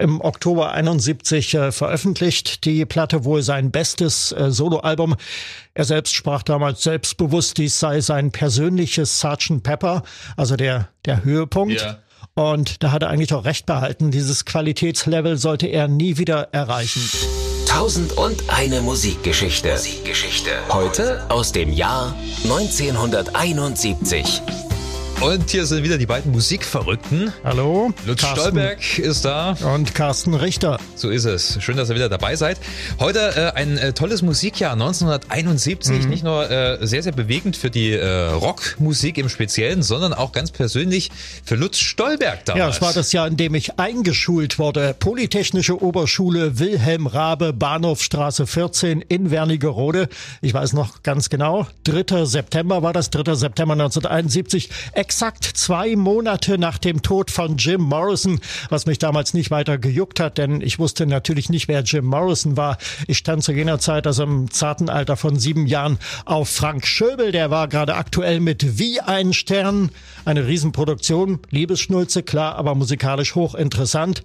im Oktober 71 äh, veröffentlicht. Die Platte wohl sein bestes äh, Soloalbum. Er selbst sprach damals selbstbewusst, dies sei sein persönliches Sgt. Pepper, also der, der Höhepunkt. Ja. Und da hat er eigentlich auch recht behalten. Dieses Qualitätslevel sollte er nie wieder erreichen. Tausend und eine Musikgeschichte. Musikgeschichte. Heute aus dem Jahr 1971. Und hier sind wieder die beiden Musikverrückten. Hallo. Lutz Carsten. Stolberg ist da. Und Carsten Richter. So ist es. Schön, dass ihr wieder dabei seid. Heute äh, ein äh, tolles Musikjahr 1971. Mhm. Nicht nur äh, sehr, sehr bewegend für die äh, Rockmusik im Speziellen, sondern auch ganz persönlich für Lutz Stolberg damals. Ja, es war das Jahr, in dem ich eingeschult wurde. Polytechnische Oberschule Wilhelm Rabe, Bahnhofstraße 14 in Wernigerode. Ich weiß noch ganz genau. 3. September war das, 3. September 1971 exakt zwei Monate nach dem Tod von Jim Morrison, was mich damals nicht weiter gejuckt hat, denn ich wusste natürlich nicht, wer Jim Morrison war. Ich stand zu jener Zeit, also im zarten Alter von sieben Jahren, auf Frank Schöbel. Der war gerade aktuell mit Wie ein Stern. Eine Riesenproduktion, Liebesschnulze, klar, aber musikalisch hochinteressant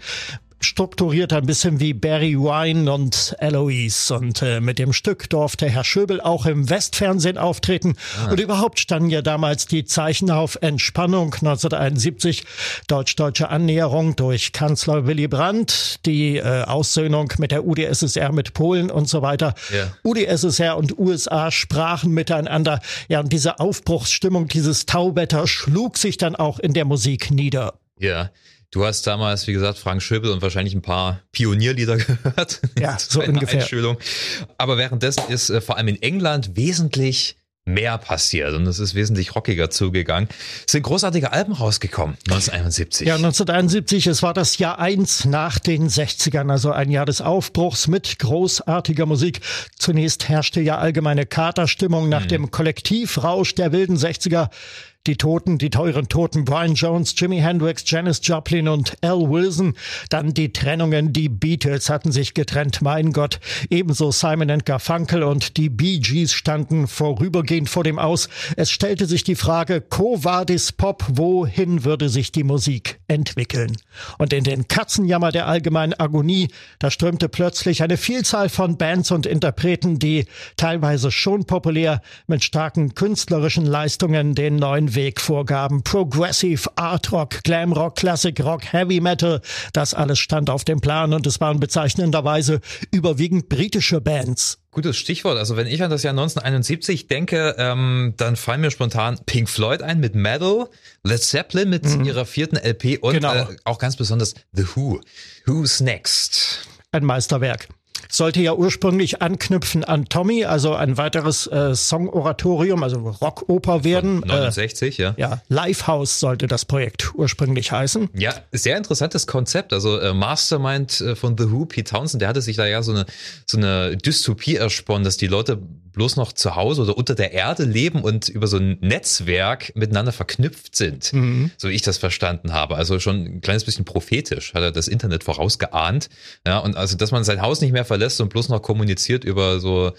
strukturiert ein bisschen wie Barry Wine und Eloise. Und äh, mit dem Stück durfte Herr Schöbel auch im Westfernsehen auftreten. Ah. Und überhaupt standen ja damals die Zeichen auf Entspannung 1971, deutsch-deutsche Annäherung durch Kanzler Willy Brandt, die äh, Aussöhnung mit der UdSSR mit Polen und so weiter. Yeah. UdSSR und USA sprachen miteinander. Ja, und diese Aufbruchsstimmung, dieses Tauwetter schlug sich dann auch in der Musik nieder. Ja. Du hast damals, wie gesagt, Frank Schöbel und wahrscheinlich ein paar Pionierlieder gehört. Ja, so ungefähr. Einschulung. Aber währenddessen ist äh, vor allem in England wesentlich mehr passiert und es ist wesentlich rockiger zugegangen. Es sind großartige Alben rausgekommen, 1971. Ja, 1971, es war das Jahr eins nach den 60ern, also ein Jahr des Aufbruchs mit großartiger Musik. Zunächst herrschte ja allgemeine Katerstimmung nach mhm. dem Kollektivrausch der wilden 60er. Die Toten, die teuren Toten, Brian Jones, Jimi Hendrix, Janis Joplin und Al Wilson. Dann die Trennungen, die Beatles hatten sich getrennt, mein Gott. Ebenso Simon and Garfunkel und die Bee Gees standen vorübergehend vor dem Aus. Es stellte sich die Frage, Co vadis Pop, wohin würde sich die Musik entwickeln? Und in den Katzenjammer der allgemeinen Agonie, da strömte plötzlich eine Vielzahl von Bands und Interpreten, die teilweise schon populär mit starken künstlerischen Leistungen den neuen Weg vorgaben. Progressive, Art Rock, Glam Rock, Classic Rock, Heavy Metal, das alles stand auf dem Plan und es waren bezeichnenderweise überwiegend britische Bands. Gutes Stichwort. Also wenn ich an das Jahr 1971 denke, ähm, dann fallen mir spontan Pink Floyd ein mit Metal, Led Zeppelin mit mhm. ihrer vierten LP und genau. äh, auch ganz besonders The Who. Who's Next? Ein Meisterwerk sollte ja ursprünglich anknüpfen an Tommy, also ein weiteres äh, Song-Oratorium, also Rockoper werden. Von 69, äh, ja. Ja, Lifehouse sollte das Projekt ursprünglich heißen. Ja, sehr interessantes Konzept. Also äh, Mastermind äh, von The Who, Pete Townsend, der hatte sich da ja so eine, so eine Dystopie ersponnen, dass die Leute bloß noch zu Hause oder unter der Erde leben und über so ein Netzwerk miteinander verknüpft sind, mhm. so wie ich das verstanden habe. Also schon ein kleines bisschen prophetisch hat er das Internet vorausgeahnt. Ja, und also, dass man sein Haus nicht mehr verlässt und bloß noch kommuniziert über so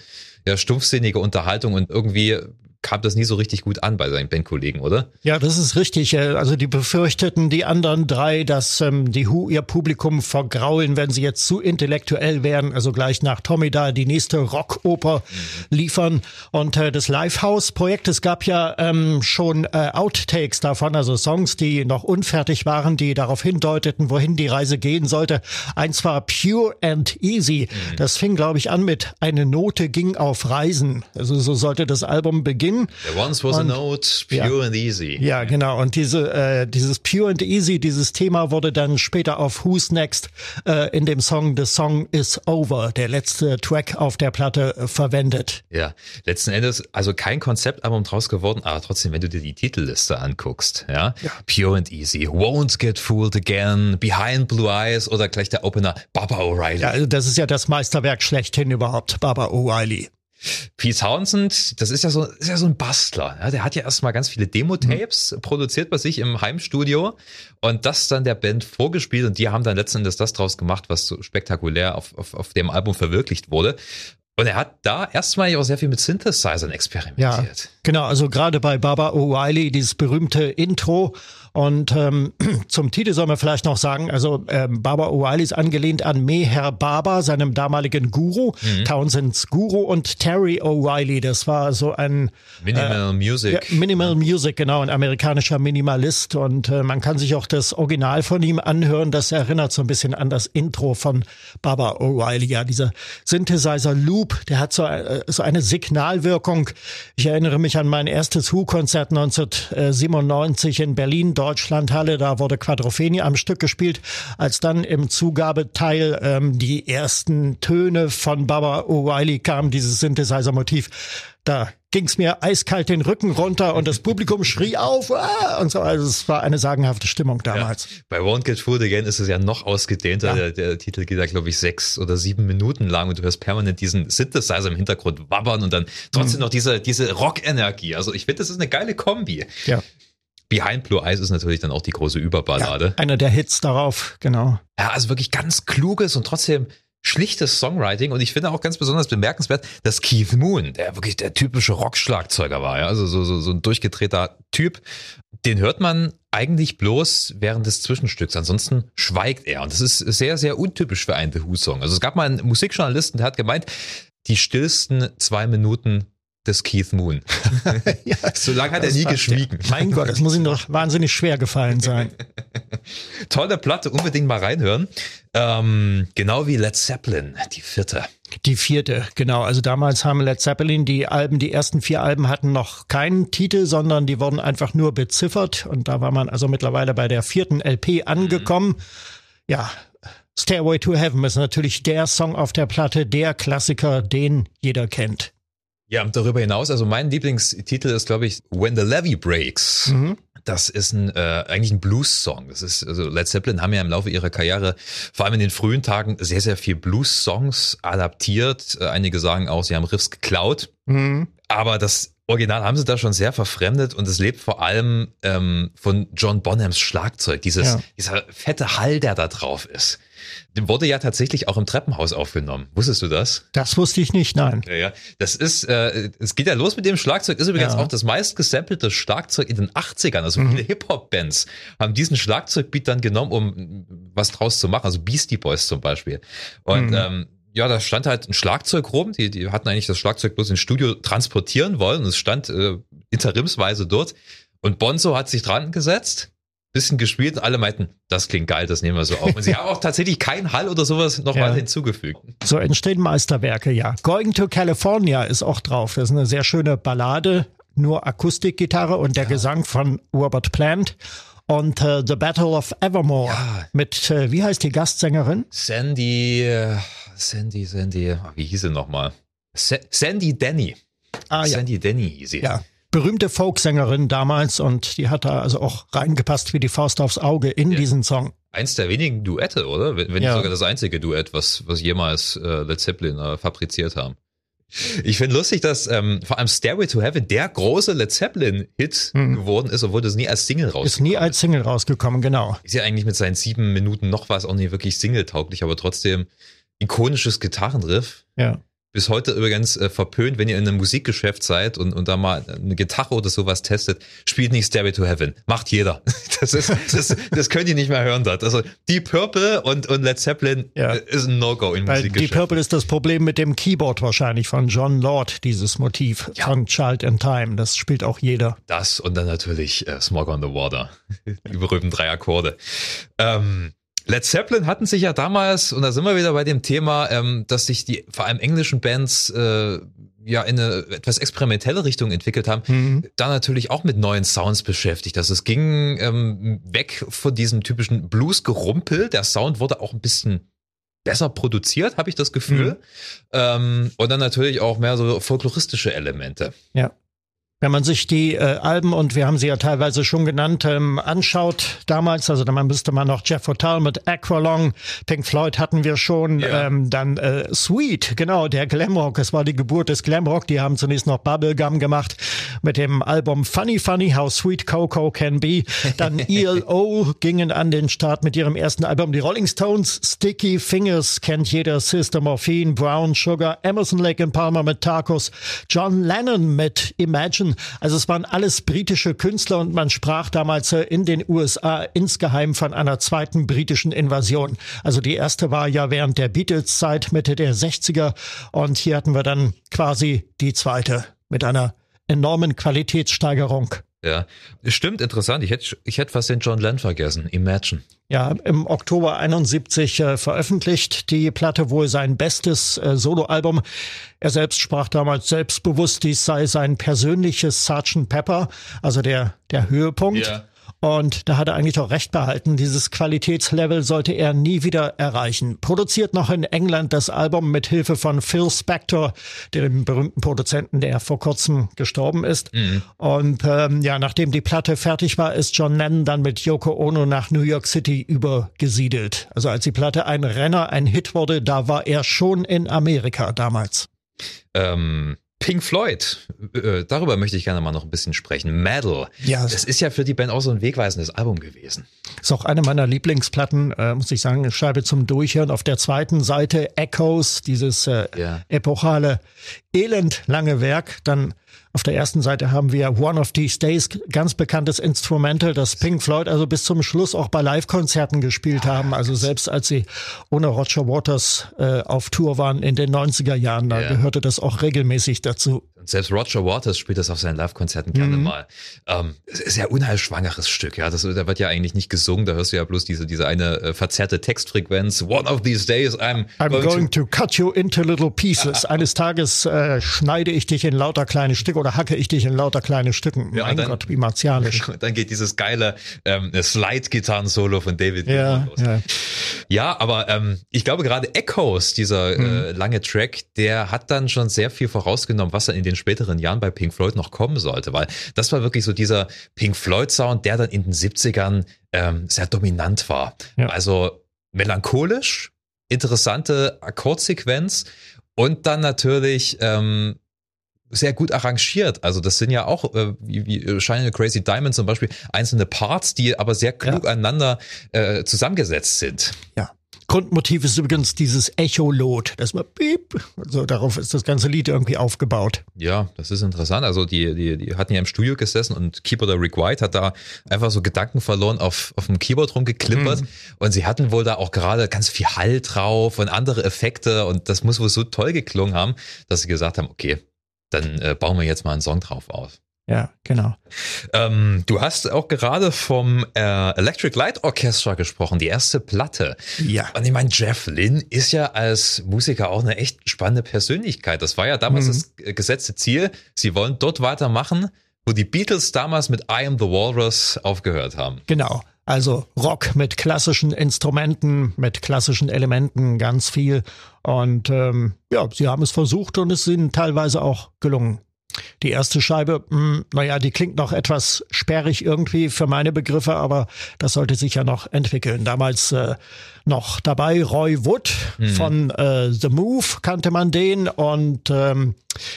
ja, stumpfsinnige Unterhaltung und irgendwie kam das nie so richtig gut an bei seinen Bandkollegen, oder? Ja, das ist richtig. Äh, also die befürchteten die anderen drei, dass ähm, die Who ihr Publikum vergraulen, wenn sie jetzt zu intellektuell werden. Also gleich nach Tommy da die nächste Rockoper liefern. Und äh, das Lifehouse-Projekt, es gab ja ähm, schon äh, Outtakes davon, also Songs, die noch unfertig waren, die darauf hindeuteten, wohin die Reise gehen sollte. Eins war Pure and Easy. Mhm. Das fing, glaube ich, an mit Eine Note ging auf Reisen. Also so sollte das Album beginnen. Ding. There once was und, a note, pure ja, and easy. Ja, genau. Und diese, äh, dieses Pure and Easy, dieses Thema wurde dann später auf Who's Next äh, in dem Song The Song Is Over, der letzte Track auf der Platte, äh, verwendet. Ja, letzten Endes also kein Konzeptalbum draus geworden, aber trotzdem, wenn du dir die Titelliste anguckst, ja, ja. Pure and Easy, Won't Get Fooled Again, Behind Blue Eyes oder gleich der Opener Baba O'Reilly. Ja, also das ist ja das Meisterwerk schlechthin überhaupt, Baba O'Reilly. Pete Townsend, das ist ja so, ist ja so ein Bastler. Ja, der hat ja erstmal ganz viele Demo-Tapes mhm. produziert bei sich im Heimstudio und das dann der Band vorgespielt und die haben dann letzten Endes das draus gemacht, was so spektakulär auf, auf, auf dem Album verwirklicht wurde. Und er hat da erstmal auch sehr viel mit Synthesizern experimentiert. Ja, genau, also gerade bei Baba O'Reilly, dieses berühmte Intro Und ähm, zum Titel soll man vielleicht noch sagen, also ähm, Baba O'Reilly ist angelehnt an Meher Baba, seinem damaligen Guru, mhm. Townsends Guru und Terry O'Reilly, das war so ein Minimal äh, Music. Ja, Minimal Music, genau, ein amerikanischer Minimalist und äh, man kann sich auch das Original von ihm anhören, das erinnert so ein bisschen an das Intro von Baba O'Reilly, ja, dieser Synthesizer Loop, der hat so, äh, so eine Signalwirkung. Ich erinnere mich an mein erstes Who-Konzert 1997 in Berlin, Deutschlandhalle, da wurde Quadrophenie am Stück gespielt, als dann im Zugabeteil ähm, die ersten Töne von Baba O'Reilly kamen, dieses Synthesizer-Motiv. Da ging's mir eiskalt den Rücken runter und das Publikum schrie auf ah, und so. Also es war eine sagenhafte Stimmung damals. Ja. Bei Won't Get Fooled Again ist es ja noch ausgedehnter. Ja. Der, der, Titel geht ja, glaube ich, sechs oder sieben Minuten lang und du hörst permanent diesen Synthesizer im Hintergrund wabbern und dann trotzdem mhm. noch diese, diese Rock-Energie. Also ich finde, das ist eine geile Kombi. Ja. Behind Blue Eyes ist natürlich dann auch die große Überballade. Ja, einer der Hits darauf, genau. Ja, also wirklich ganz kluges und trotzdem schlichtes Songwriting und ich finde auch ganz besonders bemerkenswert, dass Keith Moon, der wirklich der typische Rockschlagzeuger war, ja, also so, so, so ein durchgedrehter Typ, den hört man eigentlich bloß während des Zwischenstücks. Ansonsten schweigt er und das ist sehr, sehr untypisch für einen The Who-Song. Also es gab mal einen Musikjournalisten, der hat gemeint, die stillsten zwei Minuten des Keith Moon. ja, so lange hat er nie geschwiegen. Der, mein Gott, das muss ihm doch wahnsinnig schwer gefallen sein. Tolle Platte, unbedingt mal reinhören. Ähm, genau wie Led Zeppelin, die vierte. Die vierte, genau. Also damals haben Led Zeppelin die Alben, die ersten vier Alben hatten noch keinen Titel, sondern die wurden einfach nur beziffert. Und da war man also mittlerweile bei der vierten LP angekommen. Mhm. Ja, Stairway to Heaven ist natürlich der Song auf der Platte, der Klassiker, den jeder kennt. Ja, und darüber hinaus, also mein Lieblingstitel ist, glaube ich, When the Levy Breaks. Mhm. Das ist ein, äh, eigentlich ein Blues-Song. Das ist, also Led Zeppelin haben ja im Laufe ihrer Karriere, vor allem in den frühen Tagen, sehr, sehr viel Blues-Songs adaptiert. Äh, einige sagen auch, sie haben Riffs geklaut. Mhm. Aber das Original haben sie da schon sehr verfremdet und es lebt vor allem ähm, von John Bonhams Schlagzeug, dieses, ja. dieser fette Hall, der da drauf ist. Dem wurde ja tatsächlich auch im Treppenhaus aufgenommen. Wusstest du das? Das wusste ich nicht, nein. Ja, ja. Das ist, äh, es geht ja los mit dem Schlagzeug, ist übrigens ja. auch das meist gesampelte Schlagzeug in den 80ern. Also mhm. viele Hip-Hop-Bands haben diesen Schlagzeugbeat dann genommen, um was draus zu machen. Also Beastie Boys zum Beispiel. Und mhm. ähm, ja, da stand halt ein Schlagzeug rum. Die, die hatten eigentlich das Schlagzeug bloß ins Studio transportieren wollen und es stand äh, interimsweise dort. Und Bonzo hat sich dran gesetzt, bisschen gespielt und alle meinten, das klingt geil, das nehmen wir so auf. Und sie haben auch tatsächlich keinen Hall oder sowas nochmal ja. hinzugefügt. So entstehen Meisterwerke, ja. Going to California ist auch drauf. Das ist eine sehr schöne Ballade, nur Akustikgitarre und der ja. Gesang von Robert Plant. Und uh, The Battle of Evermore ja. mit, uh, wie heißt die Gastsängerin? Sandy, äh, Sandy, Sandy, wie hieß sie nochmal? Sa Sandy Denny. Ah, Sandy. Denny hieß sie. Ja berühmte Folksängerin damals und die hat da also auch reingepasst wie die Faust aufs Auge in ja. diesen Song. Eins der wenigen Duette, oder? Wenn, wenn ja. nicht sogar das einzige Duett, was, was jemals äh, Led Zeppelin äh, fabriziert haben. Ich finde lustig, dass ähm, vor allem Stairway to Heaven der große Led Zeppelin-Hit mhm. geworden ist, obwohl das nie als Single rausgekommen ist. Ist nie als Single rausgekommen, genau. Ist ja eigentlich mit seinen sieben Minuten noch was auch nie wirklich Single-tauglich, aber trotzdem ikonisches Gitarrenriff. Ja bis heute übrigens äh, verpönt, wenn ihr in einem Musikgeschäft seid und, und da mal eine Gitarre oder sowas testet, spielt nicht Stairway to Heaven. Macht jeder. Das ist, das, das könnt ihr nicht mehr hören dort. Also Deep Purple und, und Led Zeppelin ja. Äh, ist ein No-Go in Weil Musikgeschäft. Deep Purple ist das Problem mit dem Keyboard wahrscheinlich von John Lord, dieses Motiv ja. von Child in Time. Das spielt auch jeder. Das und dann natürlich äh, Smog on the Water. Die berühmten drei Akkorde. Ähm, Led Zeppelin hatten sich ja damals, und da sind wir wieder bei dem Thema, ähm, dass sich die vor allem englischen Bands äh, ja in eine etwas experimentelle Richtung entwickelt haben, mhm. da natürlich auch mit neuen Sounds beschäftigt. Also es ging ähm, weg von diesem typischen Blues-Gerumpel. Der Sound wurde auch ein bisschen besser produziert, habe ich das Gefühl. Mhm. Ähm, und dann natürlich auch mehr so folkloristische Elemente. Ja. Wenn man sich die äh, Alben, und wir haben sie ja teilweise schon genannt, ähm, anschaut damals, also dann müsste man noch Jeff Hotel mit Aqualong, Pink Floyd hatten wir schon, ja. ähm, dann äh, Sweet, genau, der Glamrock, es war die Geburt des Glamrock, die haben zunächst noch Bubblegum gemacht mit dem Album Funny Funny How Sweet Coco Can Be, dann ELO gingen an den Start mit ihrem ersten Album, die Rolling Stones, Sticky Fingers kennt jeder, Sister Morphine, Brown Sugar, Emerson Lake and Palmer mit Tacos, John Lennon mit Imagine. Also es waren alles britische Künstler und man sprach damals äh, in den USA insgeheim von einer zweiten britischen Invasion. Also die erste war ja während der Beatles-Zeit Mitte der 60er und hier hatten wir dann quasi die zweite mit einer enormen Qualitätssteigerung. Ja, stimmt, interessant. Ich hätte, ich hätte fast den John Lennon vergessen. Imagine. Ja, im Oktober 71 äh, veröffentlicht die Platte wohl sein bestes äh, Soloalbum. Er selbst sprach damals selbstbewusst, dies sei sein persönliches Sgt. Pepper, also der, der Höhepunkt. Ja. Und da hat er eigentlich auch recht behalten. Dieses Qualitätslevel sollte er nie wieder erreichen. Produziert noch in England das Album mit Hilfe von Phil Spector, dem berühmten Produzenten, der vor kurzem gestorben ist. Mhm. Und ähm, ja, nachdem die Platte fertig war, ist John Lennon dann mit Yoko Ono nach New York City übergesiedelt. Also als die Platte ein Renner, ein Hit wurde, da war er schon in Amerika damals. Ähm Pink Floyd, äh, darüber möchte ich gerne mal noch ein bisschen sprechen. Medal. Ja. Das ist ja für die Band auch so ein wegweisendes Album gewesen. Ist auch eine meiner Lieblingsplatten, äh, muss ich sagen, Scheibe zum Durchhören. Auf der zweiten Seite Echoes, dieses äh, ja. epochale, elendlange Werk. Dann auf der ersten Seite haben wir One of These Days, ganz bekanntes Instrumental, das Pink Floyd also bis zum Schluss auch bei Live-Konzerten gespielt haben. Also selbst als sie ohne Roger Waters äh, auf Tour waren in den 90er Jahren, da ja. gehörte das auch regelmäßig dazu. Selbst Roger Waters spielt das auf seinen Live-Konzerten gerne mhm. mal. Ähm, es ist ja unheilschwangeres Stück, ja. Das, da wird ja eigentlich nicht gesungen, da hörst du ja bloß diese, diese eine äh, verzerrte Textfrequenz. One of these days I'm, I'm going, going to, to, cut you into little pieces. Eines Tages äh, schneide ich dich in lauter kleine Stücke oder hacke ich dich in lauter kleine Stücken. Ja, mein dann, Gott, wie martialisch. Dann geht dieses geile ähm, Slide-Gitarren-Solo von David ja, los. Ja. ja, aber ähm, ich glaube gerade Echoes, dieser mhm. äh, lange Track, der hat dann schon sehr viel vorausgenommen, was dann in den den späteren Jahren bei Pink Floyd noch kommen sollte, weil das war wirklich so dieser Pink Floyd Sound, der dann in den 70ern ähm, sehr dominant war. Ja. Also melancholisch, interessante Akkordsequenz und dann natürlich ähm, sehr gut arrangiert. Also das sind ja auch, äh, wie, wie Shine Crazy Diamond zum Beispiel, einzelne Parts, die aber sehr klug ja. aneinander äh, zusammengesetzt sind. Ja. Grundmotiv ist übrigens dieses Echolot, das mal piep, also darauf ist das ganze Lied irgendwie aufgebaut. Ja, das ist interessant. Also die, die, die hatten ja im Studio gesessen und Keyboarder Rick White hat da einfach so Gedanken verloren auf, auf dem Keyboard rumgeklimpert mhm. und sie hatten wohl da auch gerade ganz viel Hall drauf und andere Effekte und das muss wohl so toll geklungen haben, dass sie gesagt haben, okay, dann äh, bauen wir jetzt mal einen Song drauf auf. Ja, genau. Ähm, du hast auch gerade vom äh, Electric Light Orchestra gesprochen, die erste Platte. Ja. Und ich meine, Jeff Lynne ist ja als Musiker auch eine echt spannende Persönlichkeit. Das war ja damals mhm. das gesetzte Ziel. Sie wollen dort weitermachen, wo die Beatles damals mit I Am the Walrus aufgehört haben. Genau. Also Rock mit klassischen Instrumenten, mit klassischen Elementen, ganz viel. Und ähm, ja, sie haben es versucht und es ist ihnen teilweise auch gelungen. Die erste Scheibe, mh, hm, naja, die klingt noch etwas sperrig irgendwie für meine Begriffe, aber das sollte sich ja noch entwickeln. Damals äh, noch dabei Roy Wood mhm. von äh, The Move kannte man den und ähm,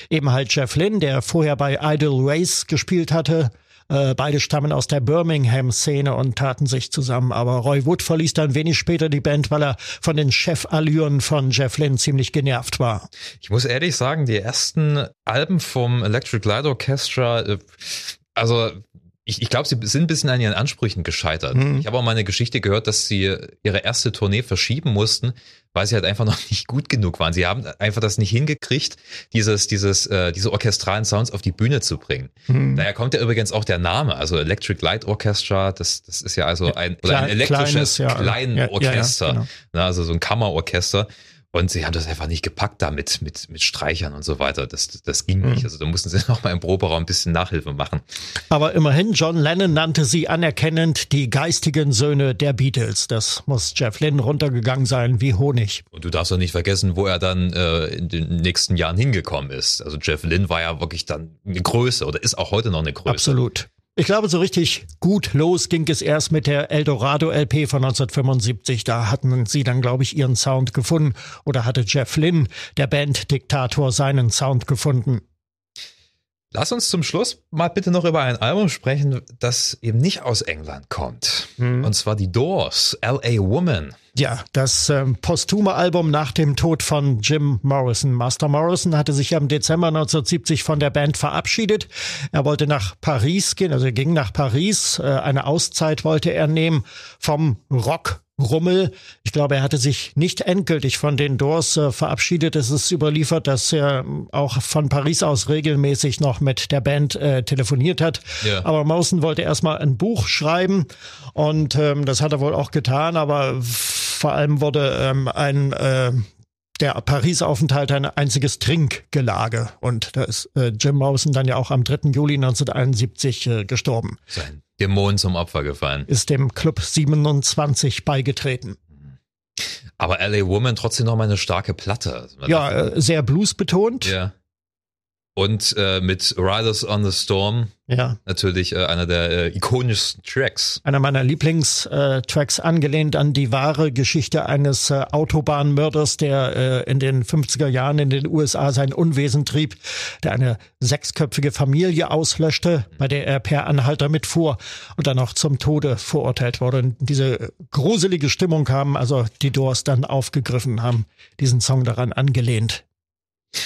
eben halt Jeff Lynn, der vorher bei Idle Race gespielt hatte. Äh, beide stammen aus der Birmingham-Szene und taten sich zusammen. Aber Roy Wood verließ dann wenig später die Band, weil er von den Chefallüren von Jeff Lynne ziemlich genervt war. Ich muss ehrlich sagen, die ersten Alben vom Electric Light Orchestra, äh, also ich, ich glaube, sie sind ein bisschen an ihren Ansprüchen gescheitert. Mhm. Ich habe auch mal eine Geschichte gehört, dass sie ihre erste Tournee verschieben mussten, weil sie halt einfach noch nicht gut genug waren. Sie haben einfach das nicht hingekriegt, dieses, dieses, äh, diese orchestralen Sounds auf die Bühne zu bringen. Mhm. Daher kommt ja übrigens auch der Name, also Electric Light Orchestra. Das, das ist ja also ein, oder ein elektrisches Kleinorchester, ja, ja, genau. also so ein Kammerorchester. Und sie haben das einfach nicht gepackt da mit, mit, mit Streichern und so weiter. Das, das ging nicht. Mhm. Also da mussten sie noch mal im Proberaum ein bisschen Nachhilfe machen. Aber immerhin, John Lennon nannte sie anerkennend die geistigen Söhne der Beatles. Das muss Jeff Lynne runtergegangen sein wie Honig. Und du darfst doch nicht vergessen, wo er dann äh, in den nächsten Jahren hingekommen ist. Also Jeff Lynne war ja wirklich dann eine Größe oder ist auch heute noch eine Größe. Absolut. Ich glaube, so richtig gut los ging es erst mit der Eldorado LP von 1975. Da hatten sie dann, glaube ich, ihren Sound gefunden. Oder hatte Jeff Lynn, der Band-Diktator, seinen Sound gefunden. Lass uns zum Schluss mal bitte noch über ein Album sprechen, das eben nicht aus England kommt. Mhm. Und zwar die Doors, LA Woman. Ja, das ähm, posthume Album nach dem Tod von Jim Morrison. Master Morrison hatte sich im Dezember 1970 von der Band verabschiedet. Er wollte nach Paris gehen, also er ging nach Paris. Äh, eine Auszeit wollte er nehmen vom Rock Rummel. Ich glaube, er hatte sich nicht endgültig von den Doors äh, verabschiedet. Es ist überliefert, dass er auch von Paris aus regelmäßig noch mit der Band äh, telefoniert hat. Ja. Aber Mawson wollte erstmal ein Buch schreiben und ähm, das hat er wohl auch getan, aber vor allem wurde ähm, ein äh, der Paris-Aufenthalt ein einziges Trinkgelage. Und da ist äh, Jim Mawson dann ja auch am 3. Juli 1971 äh, gestorben. Sein Dämon zum Opfer gefallen. Ist dem Club 27 beigetreten. Aber LA Woman trotzdem noch mal eine starke Platte. Ja, äh, sehr bluesbetont. Ja. Und äh, mit Riders on the Storm ja. natürlich äh, einer der äh, ikonischsten Tracks. Einer meiner Lieblingstracks, angelehnt an die wahre Geschichte eines äh, Autobahnmörders, der äh, in den 50er Jahren in den USA sein Unwesen trieb, der eine sechsköpfige Familie auslöschte, bei der er per Anhalter mitfuhr und dann auch zum Tode verurteilt wurde. Und diese gruselige Stimmung haben also die Doors dann aufgegriffen, haben diesen Song daran angelehnt.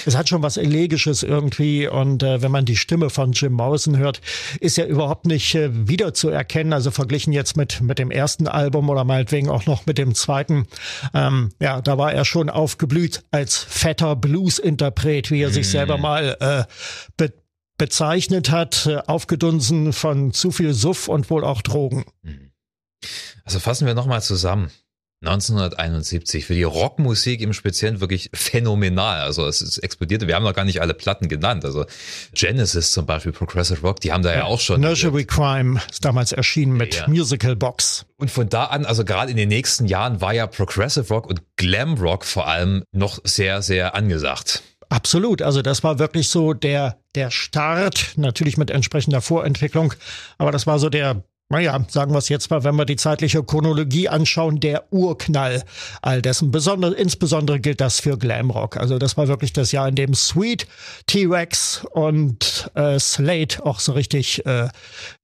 Es hat schon was Elegisches irgendwie und äh, wenn man die Stimme von Jim Morrison hört, ist er überhaupt nicht äh, wiederzuerkennen. Also verglichen jetzt mit mit dem ersten Album oder meinetwegen auch noch mit dem zweiten. Ähm, ja, da war er schon aufgeblüht als fetter Blues-Interpret, wie er sich selber mhm. mal äh, be bezeichnet hat, äh, aufgedunsen von zu viel Suff und wohl auch Drogen. Mhm. Also fassen wir nochmal zusammen. 1971 für die Rockmusik im Speziellen wirklich phänomenal. Also es, es explodierte. Wir haben noch gar nicht alle Platten genannt. Also Genesis zum Beispiel, Progressive Rock, die haben da ja, ja auch schon. Nursery Crime ist damals erschienen mit ja. Musical Box. Und von da an, also gerade in den nächsten Jahren war ja Progressive Rock und Glam Rock vor allem noch sehr, sehr angesagt. Absolut. Also das war wirklich so der, der Start, natürlich mit entsprechender Vorentwicklung. Aber das war so der naja, sagen wir es jetzt mal, wenn wir die zeitliche Chronologie anschauen, der Urknall all dessen. Besonder, insbesondere gilt das für Glamrock. Also das war wirklich das Jahr, in dem Sweet, T-Rex und äh, Slate auch so richtig äh,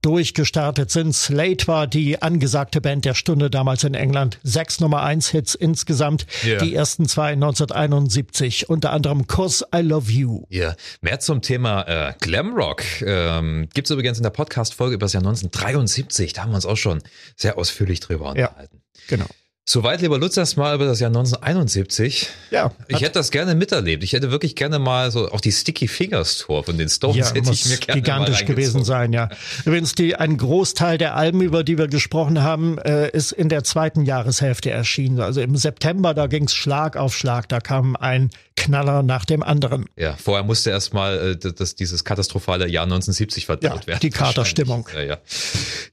durchgestartet sind. Slate war die angesagte Band der Stunde damals in England. Sechs Nummer eins Hits insgesamt. Yeah. Die ersten zwei 1971. Unter anderem Cause I Love You. Ja, yeah. mehr zum Thema äh, Glamrock ähm, gibt übrigens in der Podcast-Folge über das Jahr 1973. Da haben wir uns auch schon sehr ausführlich drüber unterhalten. Ja, genau. Soweit, lieber Lutz, erstmal über das Jahr 1971. Ja. Ich hätte das gerne miterlebt. Ich hätte wirklich gerne mal so auch die Sticky Fingers Tour von den Stones ja, hätte ich mir gerne gigantisch gewesen sein, ja. Übrigens, die, ein Großteil der Alben, über die wir gesprochen haben, äh, ist in der zweiten Jahreshälfte erschienen. Also im September, da ging's Schlag auf Schlag. Da kam ein Knaller nach dem anderen. Ja, vorher musste erstmal äh, das, dieses katastrophale Jahr 1970 verdaut ja, werden. Die Katerstimmung. Ja, ja.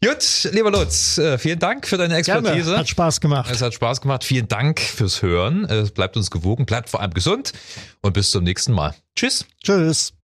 Gut, lieber Lutz, äh, vielen Dank für deine Expertise. Gerne. Hat Spaß gemacht. Es hat Spaß gemacht. Vielen Dank fürs Hören. Bleibt uns gewogen, bleibt vor allem gesund und bis zum nächsten Mal. Tschüss. Tschüss.